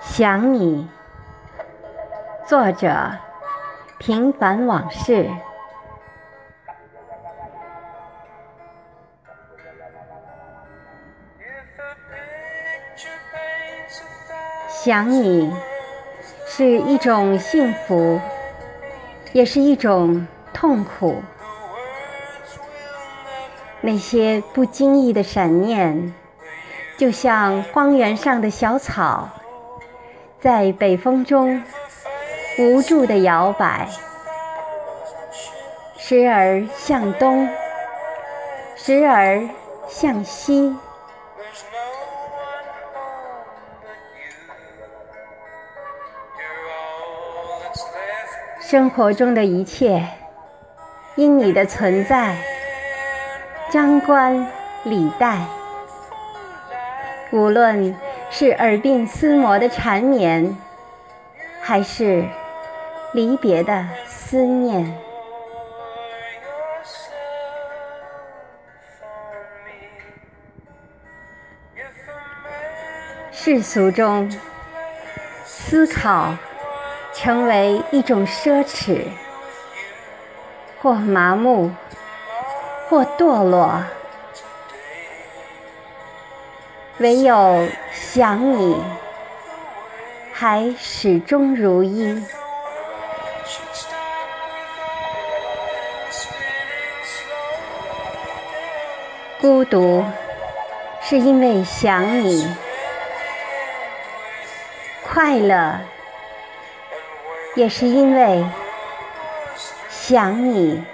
想你，作者：平凡往事。想你是一种幸福，也是一种痛苦。那些不经意的闪念，就像荒原上的小草。在北风中无助地摇摆，时而向东，时而向西。生活中的一切，因你的存在，张冠李戴。无论。是耳鬓厮磨的缠绵，还是离别的思念？世俗中，思考成为一种奢侈，或麻木，或堕落。唯有想你，还始终如一。孤独是因为想你，快乐也是因为想你。